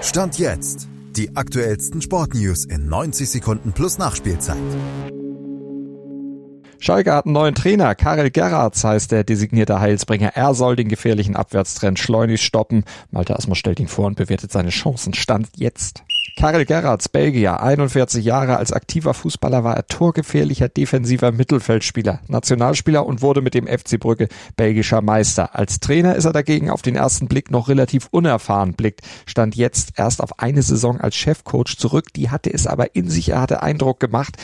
Stand jetzt. Die aktuellsten Sportnews in 90 Sekunden plus Nachspielzeit. Schalke hat einen neuen Trainer. Karel Gerrards heißt der designierte Heilsbringer. Er soll den gefährlichen Abwärtstrend schleunigst stoppen. Malte Asmer stellt ihn vor und bewertet seine Chancen. Stand jetzt. Karel Gerrards, Belgier, 41 Jahre, als aktiver Fußballer war er torgefährlicher defensiver Mittelfeldspieler, Nationalspieler und wurde mit dem FC Brücke belgischer Meister. Als Trainer ist er dagegen auf den ersten Blick noch relativ unerfahren blickt, stand jetzt erst auf eine Saison als Chefcoach zurück, die hatte es aber in sich, er hatte Eindruck gemacht,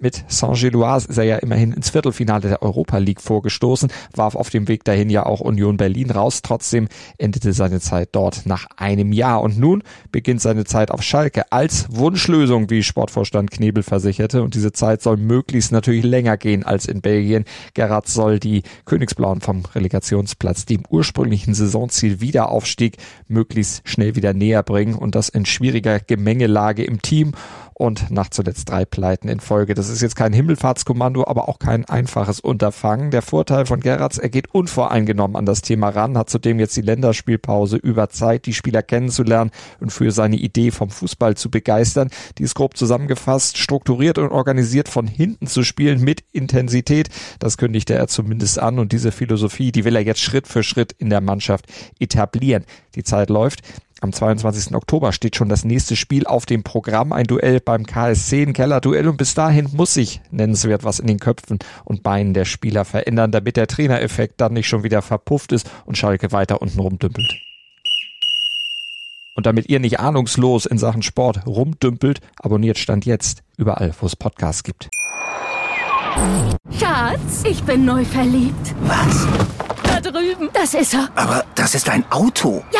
mit Saint-Gilloise ist er ja immerhin ins Viertelfinale der Europa League vorgestoßen, warf auf dem Weg dahin ja auch Union Berlin raus. Trotzdem endete seine Zeit dort nach einem Jahr. Und nun beginnt seine Zeit auf Schalke als Wunschlösung, wie Sportvorstand Knebel versicherte. Und diese Zeit soll möglichst natürlich länger gehen als in Belgien. Gerrard soll die Königsblauen vom Relegationsplatz, dem ursprünglichen Saisonziel Wiederaufstieg, möglichst schnell wieder näher bringen und das in schwieriger Gemengelage im Team und nach zuletzt drei Pleiten in Folge. Das ist jetzt kein Himmelfahrtskommando, aber auch kein einfaches Unterfangen. Der Vorteil von Gerrards, er geht unvoreingenommen an das Thema ran, hat zudem jetzt die Länderspielpause über Zeit, die Spieler kennenzulernen und für seine Idee vom Fußball zu begeistern. Die ist grob zusammengefasst, strukturiert und organisiert von hinten zu spielen mit Intensität. Das kündigte er zumindest an und diese Philosophie, die will er jetzt Schritt für Schritt in der Mannschaft etablieren. Die Zeit läuft. Am 22. Oktober steht schon das nächste Spiel auf dem Programm, ein Duell beim KSC, ein Kellerduell und bis dahin muss sich nennenswert was in den Köpfen und Beinen der Spieler verändern, damit der Trainereffekt dann nicht schon wieder verpufft ist und Schalke weiter unten rumdümpelt. Und damit ihr nicht ahnungslos in Sachen Sport rumdümpelt, abonniert Stand jetzt überall, wo es Podcasts gibt. Schatz, ich bin neu verliebt. Was? Da drüben. Das ist er. Aber das ist ein Auto. Ja,